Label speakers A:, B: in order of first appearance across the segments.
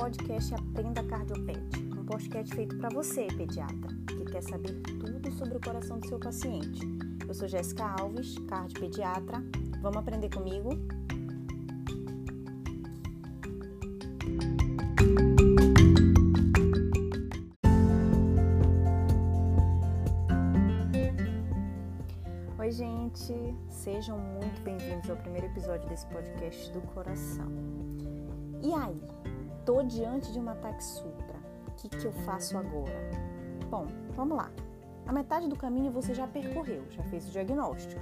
A: podcast Aprenda Cardiopet, um podcast feito para você, pediatra, que quer saber tudo sobre o coração do seu paciente. Eu sou Jéssica Alves, cardiopediatra. Vamos aprender comigo? Oi, gente! Sejam muito bem-vindos ao primeiro episódio desse podcast do coração. E aí? Diante de um ataque supra. O que, que eu faço agora? Bom, vamos lá. A metade do caminho você já percorreu, já fez o diagnóstico.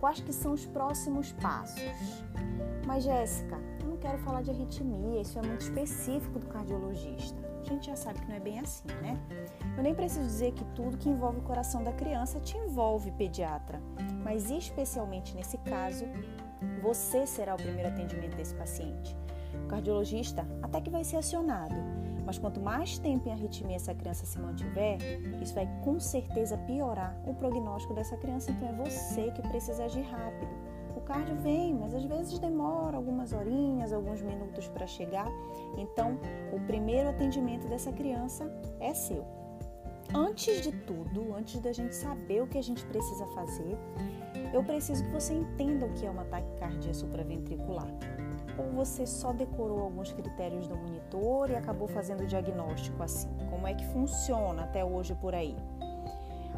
A: Quais que são os próximos passos? Mas, Jéssica, eu não quero falar de arritmia, isso é muito específico do cardiologista. A gente já sabe que não é bem assim, né? Eu nem preciso dizer que tudo que envolve o coração da criança te envolve, pediatra. Mas, especialmente nesse caso, você será o primeiro atendimento desse paciente. Cardiologista até que vai ser acionado, mas quanto mais tempo em arritmia essa criança se mantiver, isso vai com certeza piorar o prognóstico dessa criança, então é você que precisa agir rápido. O cardio vem, mas às vezes demora algumas horinhas, alguns minutos para chegar. Então, o primeiro atendimento dessa criança é seu. Antes de tudo, antes da gente saber o que a gente precisa fazer, eu preciso que você entenda o que é uma taquicardia supraventricular ou você só decorou alguns critérios do monitor e acabou fazendo o diagnóstico assim? Como é que funciona até hoje por aí?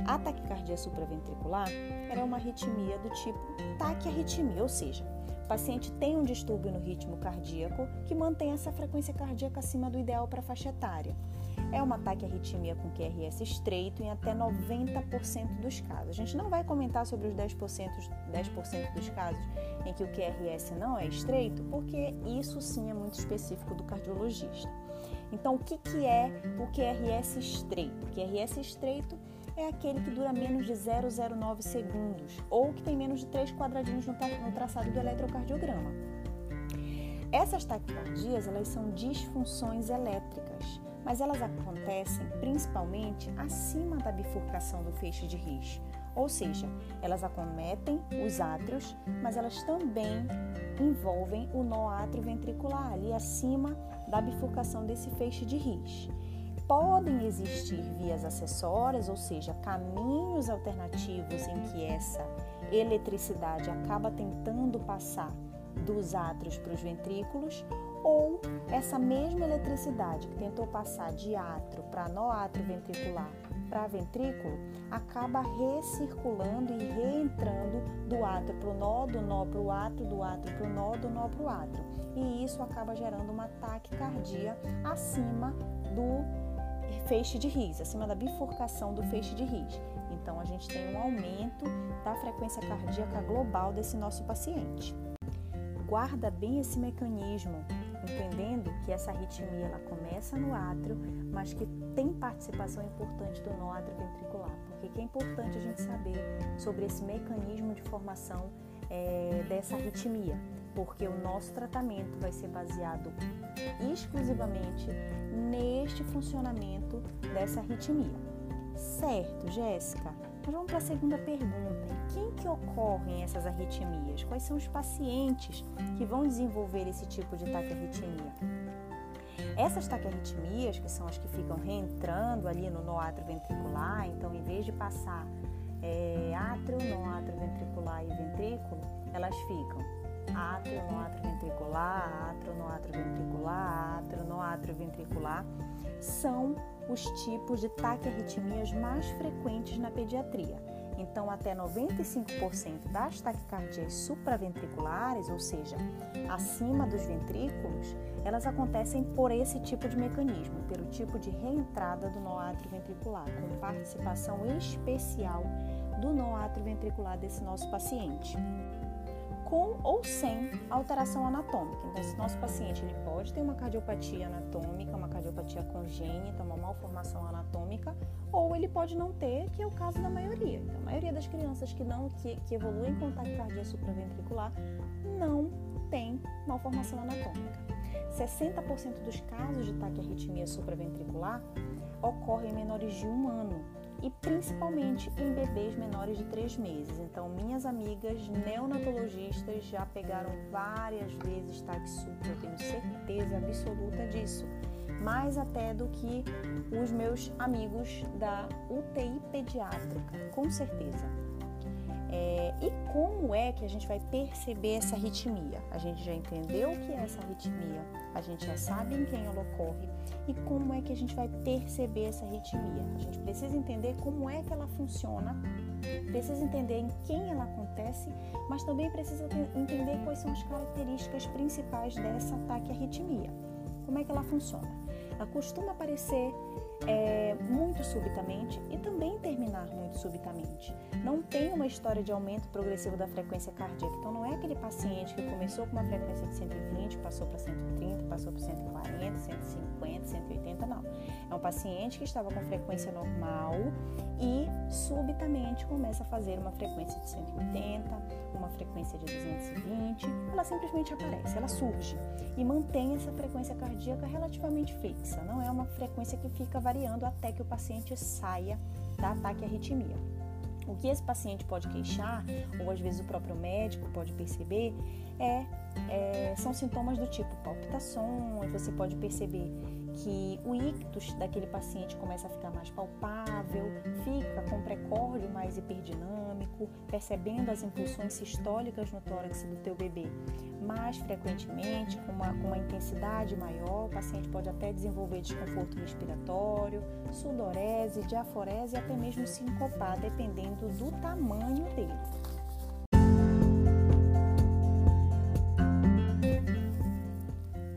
A: A taquicardia supraventricular é uma arritmia do tipo taquiarritmia, ou seja, o paciente tem um distúrbio no ritmo cardíaco que mantém essa frequência cardíaca acima do ideal para a faixa etária. É uma taquiarritmia com QRS estreito em até 90% dos casos. A gente não vai comentar sobre os 10%, 10 dos casos em que o QRS não é estreito, porque isso sim é muito específico do cardiologista. Então, o que, que é o QRS estreito? O QRS estreito é aquele que dura menos de 0,09 segundos ou que tem menos de 3 quadradinhos no, no traçado do eletrocardiograma. Essas taquicardias elas são disfunções elétricas mas elas acontecem principalmente acima da bifurcação do feixe de Rich, ou seja, elas acometem os átrios, mas elas também envolvem o nó átrio ventricular ali acima da bifurcação desse feixe de Rich. Podem existir vias acessórias, ou seja, caminhos alternativos em que essa eletricidade acaba tentando passar dos átrios para os ventrículos, ou essa mesma eletricidade que tentou passar de átrio para nó átrio ventricular para ventrículo acaba recirculando e reentrando do átrio para o nó, do nó para o átrio, do átrio para o nó, do nó para o átrio. E isso acaba gerando uma taquicardia acima do feixe de Ries, acima da bifurcação do feixe de Ries. Então a gente tem um aumento da frequência cardíaca global desse nosso paciente. Guarda bem esse mecanismo entendendo que essa arritmia ela começa no átrio, mas que tem participação importante do nó átrio ventricular, porque que é importante a gente saber sobre esse mecanismo de formação é, dessa arritmia, porque o nosso tratamento vai ser baseado exclusivamente neste funcionamento dessa arritmia. Certo, Jéssica? Mas vamos para a segunda pergunta. Em quem que ocorrem essas arritmias? Quais são os pacientes que vão desenvolver esse tipo de taquiarritmia? Essas taquiarritmias, que são as que ficam reentrando ali no nó ventricular, então em vez de passar é, átrio, nó ventricular e ventrículo, elas ficam átrio, nó ventricular, átrio, nó ventricular, átrio, nó ventricular, são os tipos de taquiarritmias mais frequentes na pediatria. Então, até 95% das taquicardias supraventriculares, ou seja, acima dos ventrículos, elas acontecem por esse tipo de mecanismo, pelo tipo de reentrada do nó átrio ventricular, com participação especial do nó átrio ventricular desse nosso paciente com ou sem alteração anatômica. Então, esse nosso paciente ele pode ter uma cardiopatia anatômica, uma cardiopatia congênita, uma malformação anatômica, ou ele pode não ter, que é o caso da maioria. Então, a maioria das crianças que não que, que evoluem com taquicardia supraventricular não tem malformação anatômica. 60% dos casos de taquiarritmia supraventricular ocorrem em menores de um ano e principalmente em bebês menores de 3 meses. Então, minhas amigas neonatologistas já pegaram várias vezes taxupra, eu tenho certeza absoluta disso. mais até do que os meus amigos da UTI pediátrica, com certeza. É, e como é que a gente vai perceber essa arritmia? A gente já entendeu o que é essa arritmia, a gente já sabe em quem ela ocorre e como é que a gente vai perceber essa arritmia. A gente precisa entender como é que ela funciona, precisa entender em quem ela acontece, mas também precisa entender quais são as características principais dessa ataque à arritmia. Como é que ela funciona? Ela costuma aparecer é, muito subitamente e também terminar muito subitamente. Não tem uma história de aumento progressivo da frequência cardíaca. Então, não é aquele paciente que começou com uma frequência de 120, passou para 130, passou para 140, 150, 180, não. É um paciente que estava com frequência normal e subitamente começa a fazer uma frequência de 180, uma frequência de 220. Ela simplesmente aparece, ela surge e mantém essa frequência cardíaca relativamente fixa. Não é uma frequência que fica variando até que o paciente saia da ataque arritmia. O que esse paciente pode queixar, ou às vezes o próprio médico pode perceber, é, é, são sintomas do tipo palpitações, você pode perceber que o ictus daquele paciente começa a ficar mais palpável, fica com precórdio mais hiperdinâmico, percebendo as impulsões sistólicas no tórax do teu bebê mais frequentemente, com uma, com uma intensidade maior, o paciente pode até desenvolver desconforto respiratório, sudorese, diaforese e até mesmo sincopar, dependendo do tamanho dele.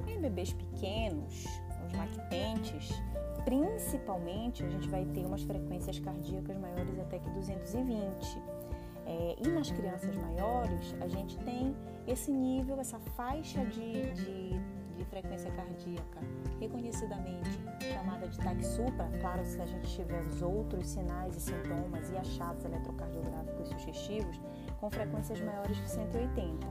A: Em bebês pequenos, os lactentes, principalmente a gente vai ter umas frequências cardíacas maiores até que 220. É, e nas crianças maiores, a gente tem esse nível, essa faixa de, de, de frequência cardíaca reconhecidamente chamada de TAC supra, claro, se a gente tiver os outros sinais e sintomas e achados eletrocardiográficos sugestivos, com frequências maiores que 180.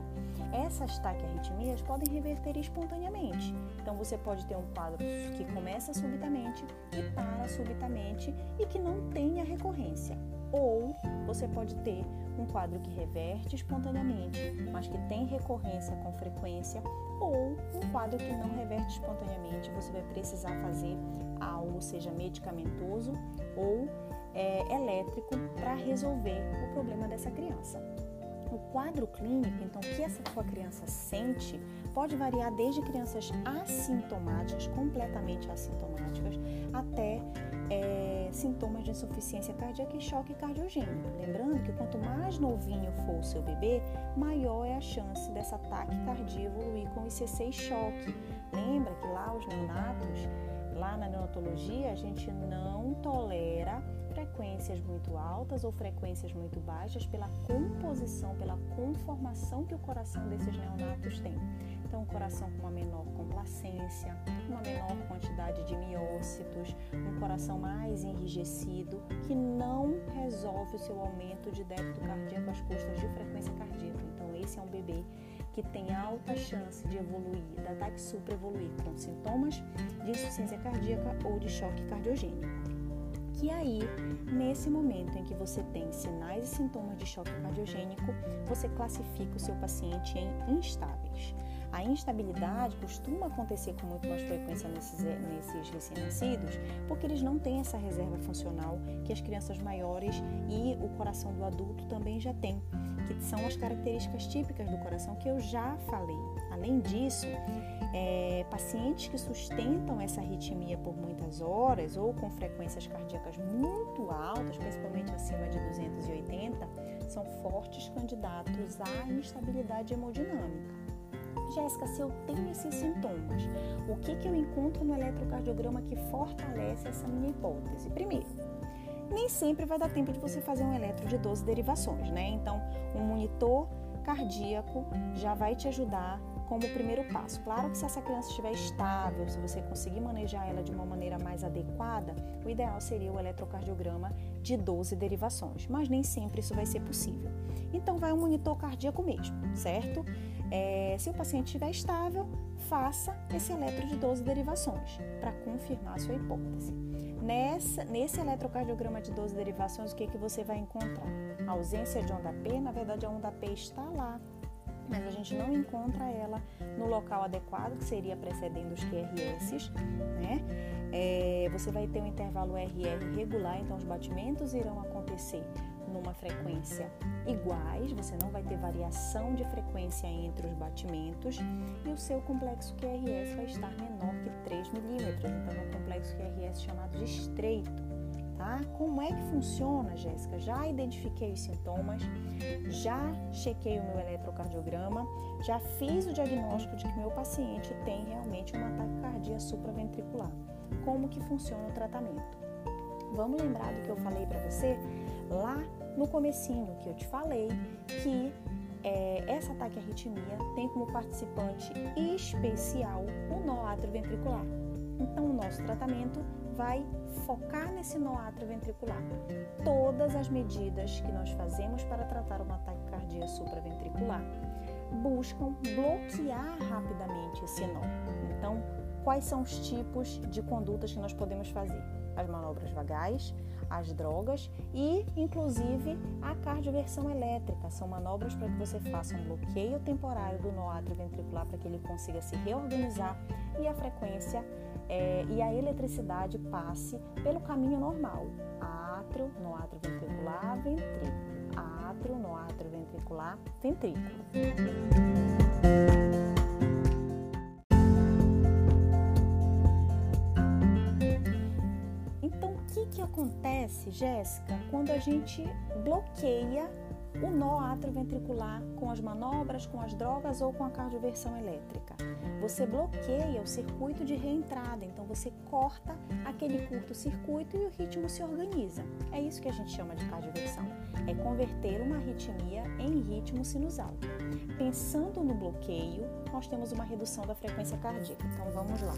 A: Essas taquiarritmias podem reverter espontaneamente. Então você pode ter um quadro que começa subitamente e para subitamente e que não tenha recorrência. Ou você pode ter um quadro que reverte espontaneamente, mas que tem recorrência com frequência, ou um quadro que não reverte espontaneamente, você vai precisar fazer algo, seja medicamentoso ou é, elétrico, para resolver o problema dessa criança. O quadro clínico, então, que essa sua criança sente, pode variar desde crianças assintomáticas, completamente assintomáticas, até é, sintomas de insuficiência cardíaca e choque cardiogênico. Lembrando que quanto mais novinho for o seu bebê, maior é a chance dessa ataque cardíaco evoluir com ICC e choque. Lembra que lá os neonatos, lá na neonatologia, a gente não tolera frequências muito altas ou frequências muito baixas pela composição, pela conformação que o coração desses neonatos tem. Então, um coração com uma menor complacência, uma menor quantidade de miócitos, um coração mais enrijecido, que não resolve o seu aumento de débito cardíaco às custas de frequência cardíaca. Então, esse é um bebê que tem alta chance de evoluir, da ataque supra evoluir com sintomas de insuficiência cardíaca ou de choque cardiogênico. E aí, nesse momento em que você tem sinais e sintomas de choque cardiogênico, você classifica o seu paciente em instáveis. A instabilidade costuma acontecer com muito mais frequência nesses, eh, nesses recém-nascidos, porque eles não têm essa reserva funcional que as crianças maiores e o coração do adulto também já têm, que são as características típicas do coração que eu já falei. Além disso, é, pacientes que sustentam essa arritmia por muitas horas ou com frequências cardíacas muito altas, principalmente acima de 280, são fortes candidatos à instabilidade hemodinâmica. Jéssica, se eu tenho esses sintomas, o que, que eu encontro no eletrocardiograma que fortalece essa minha hipótese? Primeiro, nem sempre vai dar tempo de você fazer um eletro de 12 derivações, né? Então, um monitor cardíaco já vai te ajudar como primeiro passo. Claro que se essa criança estiver estável, se você conseguir manejar ela de uma maneira mais adequada, o ideal seria o eletrocardiograma de 12 derivações, mas nem sempre isso vai ser possível. Então vai um monitor cardíaco mesmo, certo? É, se o paciente estiver estável, faça esse eletro de 12 derivações para confirmar a sua hipótese. Nessa, nesse eletrocardiograma de 12 derivações, o que, que você vai encontrar? A ausência de onda P, na verdade a onda P está lá, mas a gente não encontra ela no local adequado, que seria precedendo os QRS, né? É, você vai ter um intervalo RR regular, então os batimentos irão acontecer numa frequência iguais, você não vai ter variação de frequência entre os batimentos e o seu complexo QRS vai estar menor que 3 milímetros, então é um complexo QRS chamado de estreito. Tá? Como é que funciona, Jéssica? Já identifiquei os sintomas, já chequei o meu eletrocardiograma, já fiz o diagnóstico de que meu paciente tem realmente uma taquicardia supraventricular. Como que funciona o tratamento? Vamos lembrar do que eu falei para você lá no comecinho que eu te falei que é, essa taquiarritmia tem como participante especial o nó atrioventricular. Então, o nosso tratamento vai focar nesse nó atrioventricular. Todas as medidas que nós fazemos para tratar uma taquicardia supraventricular buscam bloquear rapidamente esse nó. Então, quais são os tipos de condutas que nós podemos fazer? As manobras vagais, as drogas e, inclusive, a cardioversão elétrica. São manobras para que você faça um bloqueio temporário do nó atrioventricular para que ele consiga se reorganizar e a frequência é, e a eletricidade passe pelo caminho normal. Átrio, átrio ventricular, ventrículo. Átrio, átrio ventricular, ventrículo. Acontece, Jéssica, quando a gente bloqueia o nó atrioventricular com as manobras, com as drogas ou com a cardioversão elétrica. Você bloqueia o circuito de reentrada, então você corta aquele curto-circuito e o ritmo se organiza. É isso que a gente chama de cardioversão, é converter uma arritmia em ritmo sinusal. Pensando no bloqueio, nós temos uma redução da frequência cardíaca. Então vamos lá.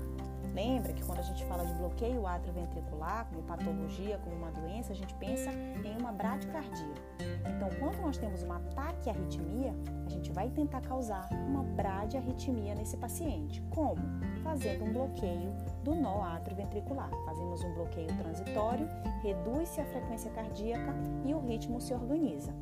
A: Lembra que quando a gente fala de bloqueio atrioventricular, como patologia, como uma doença, a gente pensa em uma bradicardia. Então, quando nós temos uma taquiarritmia, a gente vai tentar causar uma bradiarritmia nesse paciente. Como? Fazendo um bloqueio do nó atrioventricular. Fazemos um bloqueio transitório, reduz-se a frequência cardíaca e o ritmo se organiza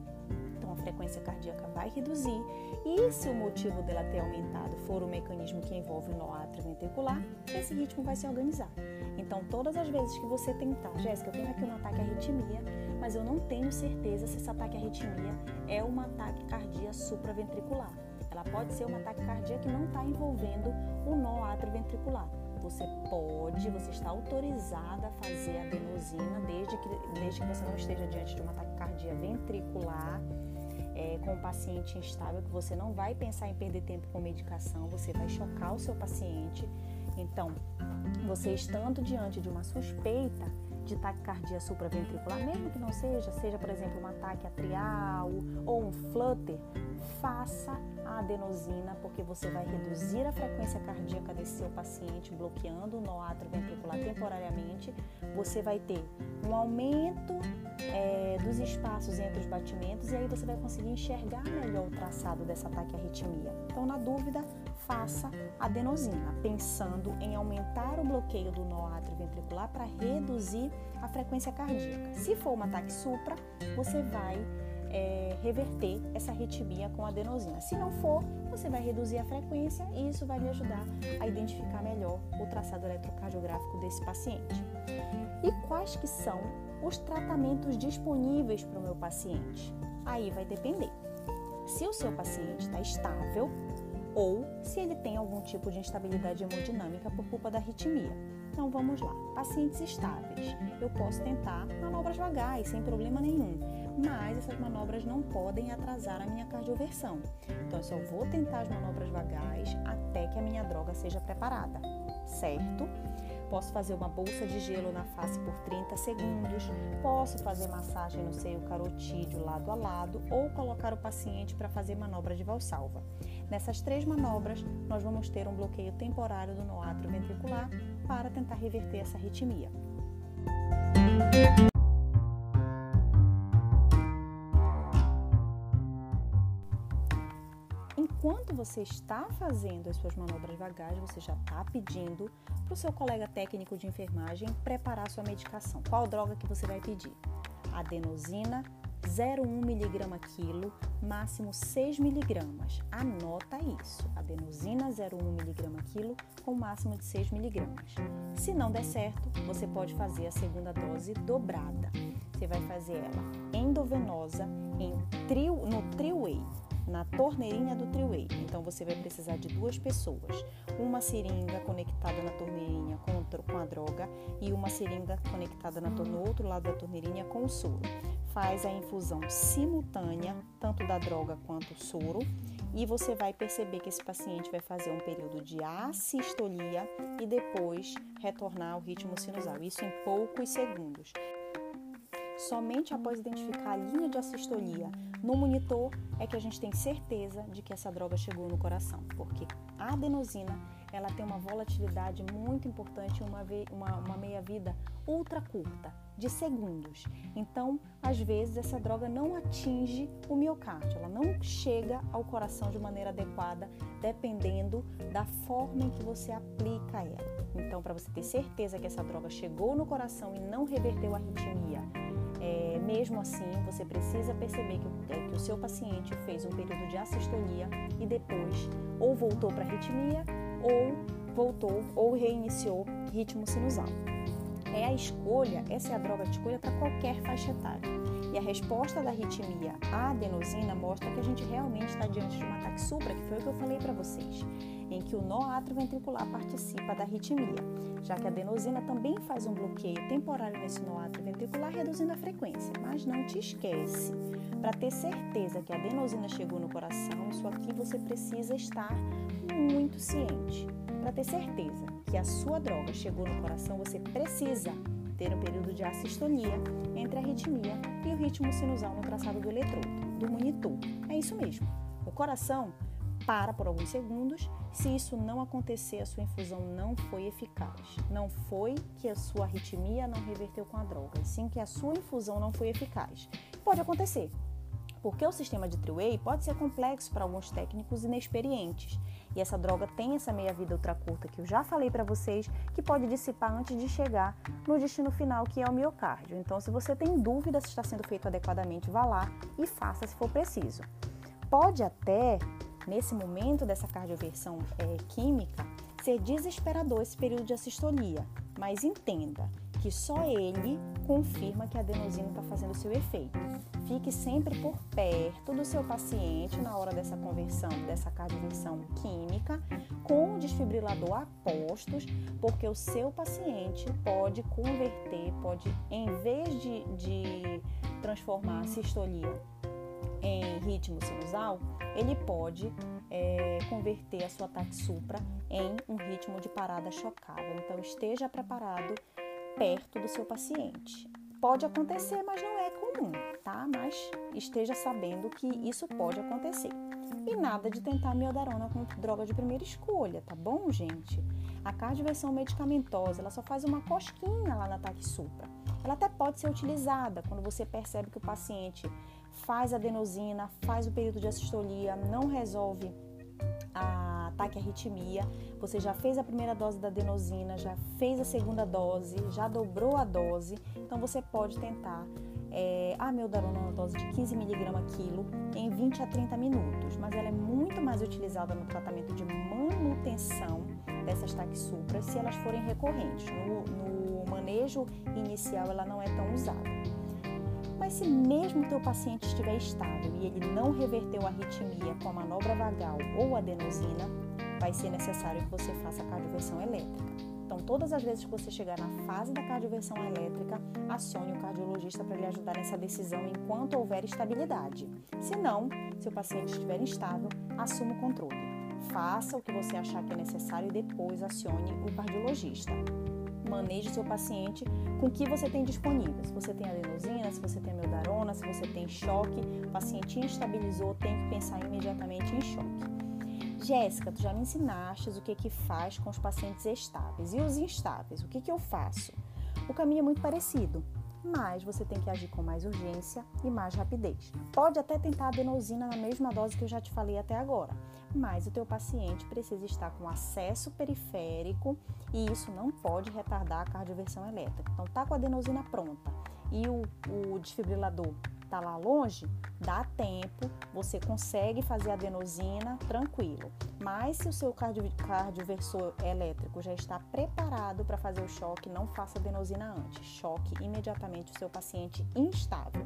A: a frequência cardíaca vai reduzir e se o motivo dela ter aumentado for o mecanismo que envolve o nó atrioventricular, esse ritmo vai se organizar. Então, todas as vezes que você tentar, Jéssica, eu tenho aqui um ataque arritmia, mas eu não tenho certeza se esse ataque arritmia é um ataque cardíaco supraventricular. Ela pode ser um ataque cardíaco que não está envolvendo o nó atrioventricular. Você pode, você está autorizada a fazer a adenosina desde que, desde que você não esteja diante de uma taquicardia ventricular é, com o paciente instável, que você não vai pensar em perder tempo com medicação, você vai chocar o seu paciente. Então, você estando diante de uma suspeita de taquicardia supraventricular, mesmo que não seja, seja por exemplo um ataque atrial ou um flutter, faça a adenosina, porque você vai reduzir a frequência cardíaca desse seu paciente, bloqueando o nó atrioventricular temporariamente. Você vai ter um aumento é, dos espaços entre os batimentos e aí você vai conseguir enxergar melhor o traçado dessa taquiarritmia. Então, na dúvida, faça adenosina, pensando em aumentar o bloqueio do nó atrioventricular para reduzir a frequência cardíaca. Se for um ataque supra, você vai é, reverter essa arritmia com adenosina. Se não for, você vai reduzir a frequência e isso vai lhe ajudar a identificar melhor o traçado eletrocardiográfico desse paciente. E quais que são os tratamentos disponíveis para o meu paciente? Aí vai depender. Se o seu paciente está estável, ou se ele tem algum tipo de instabilidade hemodinâmica por culpa da arritmia. Então vamos lá. Pacientes estáveis. Eu posso tentar manobras vagais sem problema nenhum, mas essas manobras não podem atrasar a minha cardioversão. Então eu só vou tentar as manobras vagais até que a minha droga seja preparada, certo? Posso fazer uma bolsa de gelo na face por 30 segundos, posso fazer massagem no seio carotídeo lado a lado ou colocar o paciente para fazer manobra de valsalva. Nessas três manobras, nós vamos ter um bloqueio temporário do nó ventricular para tentar reverter essa arritmia. Enquanto você está fazendo as suas manobras vagais, você já está pedindo para o seu colega técnico de enfermagem preparar sua medicação. Qual droga que você vai pedir? Adenosina 0,1 miligrama quilo, máximo 6 miligramas. Anota isso, adenosina 0,1 miligrama quilo com máximo de 6 miligramas. Se não der certo, você pode fazer a segunda dose dobrada. Você vai fazer ela endovenosa em trio, no Triway, na torneirinha do Triway. Então você vai precisar de duas pessoas, uma seringa conectada na torneirinha com, a droga e uma seringa conectada na, no outro lado da torneirinha com o soro. Faz a infusão simultânea, tanto da droga quanto do soro, e você vai perceber que esse paciente vai fazer um período de assistolia e depois retornar ao ritmo sinusal, isso em poucos segundos. Somente após identificar a linha de assistolia no monitor é que a gente tem certeza de que essa droga chegou no coração, porque a adenosina ela tem uma volatilidade muito importante, uma, uma, uma meia-vida ultra curta, de segundos. Então, às vezes, essa droga não atinge o miocárdio, ela não chega ao coração de maneira adequada, dependendo da forma em que você aplica ela. Então, para você ter certeza que essa droga chegou no coração e não reverteu a arritmia, é, mesmo assim, você precisa perceber que, é, que o seu paciente fez um período de assistolia e depois ou voltou para arritmia ou voltou ou reiniciou ritmo sinusal. É a escolha, essa é a droga de escolha para qualquer faixa etária. E a resposta da arritmia à adenosina mostra que a gente realmente está diante de uma ataque supra, que foi o que eu falei para vocês em que o nó atrioventricular participa da arritmia, já que a adenosina também faz um bloqueio temporário nesse nó atrioventricular, reduzindo a frequência. Mas não te esquece, para ter certeza que a adenosina chegou no coração, isso aqui você precisa estar muito ciente. Para ter certeza que a sua droga chegou no coração, você precisa ter um período de assistolia entre a arritmia e o ritmo sinusal no traçado do eletrodo, do monitor. É isso mesmo. O coração para por alguns segundos. Se isso não acontecer, a sua infusão não foi eficaz. Não foi que a sua arritmia não reverteu com a droga, e sim que a sua infusão não foi eficaz. Pode acontecer, porque o sistema de Triway pode ser complexo para alguns técnicos inexperientes. E essa droga tem essa meia-vida ultra curta que eu já falei para vocês, que pode dissipar antes de chegar no destino final, que é o miocárdio. Então, se você tem dúvida se está sendo feito adequadamente, vá lá e faça se for preciso. Pode até nesse momento dessa cardioversão é, química, ser desesperador esse período de assistolia, mas entenda que só ele confirma que a adenosina está fazendo seu efeito. Fique sempre por perto do seu paciente na hora dessa conversão, dessa cardioversão química, com o desfibrilador a postos, porque o seu paciente pode converter, pode, em vez de, de transformar a sistolia em ritmo sinusal, ele pode é, converter a sua ataque supra em um ritmo de parada chocável. Então, esteja preparado perto do seu paciente. Pode acontecer, mas não é comum, tá? Mas esteja sabendo que isso pode acontecer. E nada de tentar miodarona com droga de primeira escolha, tá bom, gente? A cardioversão medicamentosa, ela só faz uma cosquinha lá no ataque supra. Ela até pode ser utilizada quando você percebe que o paciente faz adenosina, faz o período de assistolia, não resolve a ataque à arritmia, você já fez a primeira dose da adenosina, já fez a segunda dose, já dobrou a dose, então você pode tentar é, a meldarona na dose de 15 mg quilo em 20 a 30 minutos, mas ela é muito mais utilizada no tratamento de manutenção dessas taxupras se elas forem recorrentes. No, no manejo inicial ela não é tão usada. Mas se mesmo teu paciente estiver estável e ele não reverteu a arritmia com a manobra vagal ou adenosina, vai ser necessário que você faça a cardioversão elétrica. Então, todas as vezes que você chegar na fase da cardioversão elétrica, acione o cardiologista para lhe ajudar nessa decisão enquanto houver estabilidade. Se não, se o paciente estiver instável, assuma o controle. Faça o que você achar que é necessário e depois acione o cardiologista maneje seu paciente com o que você tem disponível. Se você tem adenosina, se você tem meldarona, se você tem choque, o paciente instabilizou, tem que pensar imediatamente em choque. Jéssica, tu já me ensinaste o que que faz com os pacientes estáveis e os instáveis. O que que eu faço? O caminho é muito parecido mas você tem que agir com mais urgência e mais rapidez. Pode até tentar adenosina na mesma dose que eu já te falei até agora, mas o teu paciente precisa estar com acesso periférico e isso não pode retardar a cardioversão elétrica. Então tá com a adenosina pronta e o, o desfibrilador está lá longe, dá tempo, você consegue fazer a adenosina tranquilo. Mas se o seu cardio, cardioversor elétrico já está preparado para fazer o choque, não faça adenosina antes. Choque imediatamente o seu paciente instável.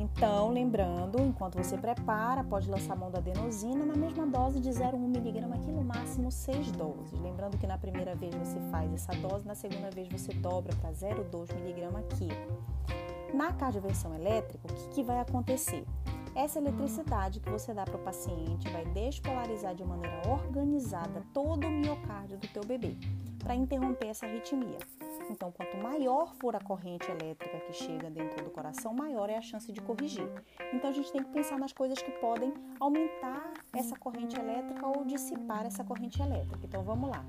A: Então, lembrando, enquanto você prepara, pode lançar a mão da adenosina na mesma dose de 0,1 mg, aqui no máximo 6 doses. Lembrando que na primeira vez você faz essa dose, na segunda vez você dobra para 0,2 mg aqui. Na cardioversão elétrica, o que, que vai acontecer? Essa eletricidade que você dá para o paciente vai despolarizar de maneira organizada todo o miocárdio do teu bebê para interromper essa arritmia. Então, quanto maior for a corrente elétrica que chega dentro do coração, maior é a chance de corrigir. Então, a gente tem que pensar nas coisas que podem aumentar essa corrente elétrica ou dissipar essa corrente elétrica. Então, vamos lá.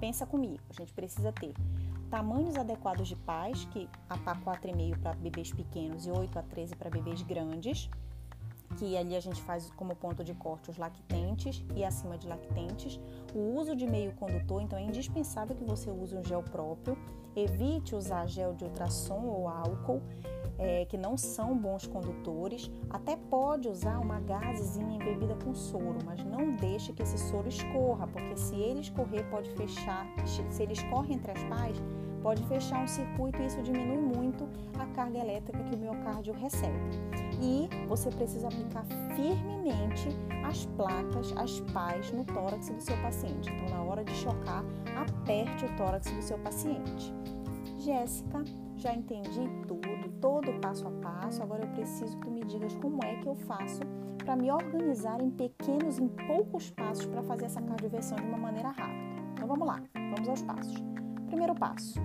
A: Pensa comigo. A gente precisa ter tamanhos adequados de pás, que a pá 4,5 para bebês pequenos e 8 a 13 para bebês grandes que ali a gente faz como ponto de corte os lactentes e acima de lactentes. O uso de meio condutor, então é indispensável que você use um gel próprio. Evite usar gel de ultrassom ou álcool, é, que não são bons condutores. Até pode usar uma gazezinha embebida com soro, mas não deixe que esse soro escorra, porque se ele escorrer pode fechar, se ele escorre entre as pás, pode fechar um circuito e isso diminui muito a carga elétrica que o miocárdio recebe. E você precisa aplicar firmemente as placas, as pás no tórax do seu paciente. Então, na hora de chocar, aperte o tórax do seu paciente. Jéssica, já entendi tudo, todo passo a passo. Agora eu preciso que tu me digas como é que eu faço para me organizar em pequenos, em poucos passos para fazer essa cardioversão de uma maneira rápida. Então vamos lá, vamos aos passos. Primeiro passo: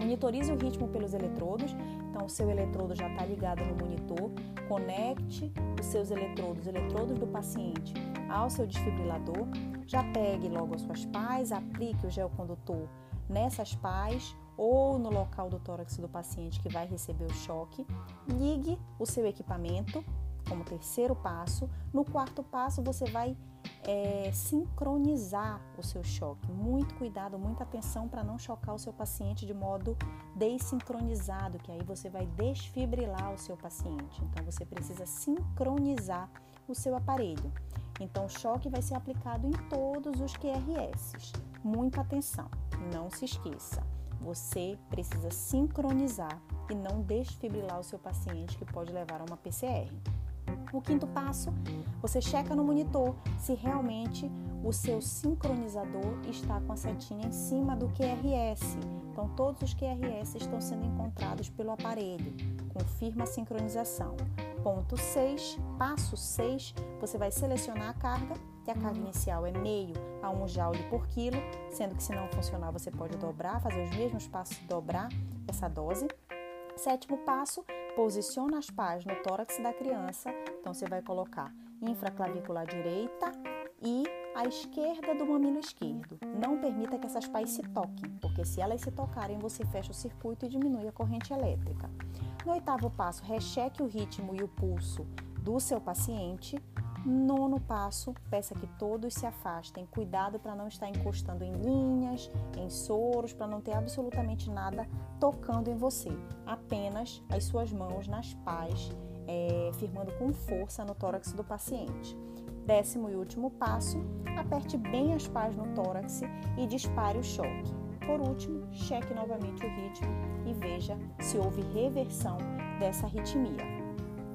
A: Monitorize o ritmo pelos eletrodos. Então, o seu eletrodo já está ligado no monitor. Conecte os seus eletrodos, os eletrodos do paciente, ao seu desfibrilador. Já pegue logo as suas pás, aplique o gel condutor nessas pás ou no local do tórax do paciente que vai receber o choque. Ligue o seu equipamento como terceiro passo. No quarto passo, você vai é, sincronizar o seu choque. Muito cuidado, muita atenção para não chocar o seu paciente de modo desincronizado, que aí você vai desfibrilar o seu paciente. Então você precisa sincronizar o seu aparelho. Então o choque vai ser aplicado em todos os QRS. Muita atenção, não se esqueça. Você precisa sincronizar e não desfibrilar o seu paciente, que pode levar a uma PCR. O quinto passo, você checa no monitor se realmente o seu sincronizador está com a setinha em cima do QRS. Então, todos os QRS estão sendo encontrados pelo aparelho. Confirma a sincronização. Ponto 6, passo 6, você vai selecionar a carga, que a carga inicial é meio a 1 joule por quilo, sendo que se não funcionar você pode dobrar, fazer os mesmos passos dobrar essa dose. Sétimo passo, posiciona as pás no tórax da criança. Então você vai colocar infraclavicular direita e a esquerda do mamilo esquerdo. Não permita que essas pás se toquem, porque se elas se tocarem, você fecha o circuito e diminui a corrente elétrica. No oitavo passo, recheque o ritmo e o pulso do seu paciente. Nono passo, peça que todos se afastem. Cuidado para não estar encostando em linhas, em soros, para não ter absolutamente nada tocando em você. Apenas as suas mãos nas pás, é, firmando com força no tórax do paciente. Décimo e último passo, aperte bem as pás no tórax e dispare o choque. Por último, cheque novamente o ritmo e veja se houve reversão dessa arritmia.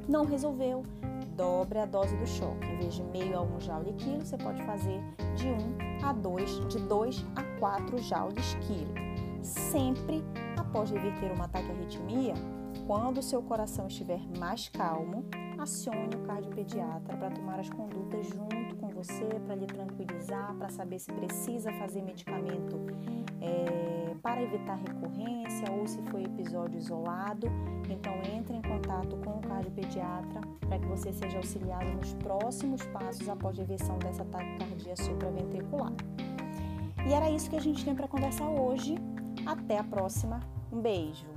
A: Não resolveu? Dobre a dose do choque. Em vez de meio a 1 joule quilo, você pode fazer de 1 a 2, de 2 a 4 joules quilo. Sempre após reverter uma arritmia, quando o seu coração estiver mais calmo, acione o cardiopediatra para tomar as condutas junto com você, para lhe tranquilizar, para saber se precisa fazer medicamento é, para evitar recorrência ou se foi episódio isolado. Então, entre em contato com o cardiopediatra para que você seja auxiliado nos próximos passos após a reversão dessa taquicardia supraventricular. E era isso que a gente tinha para conversar hoje. Até a próxima. Um beijo!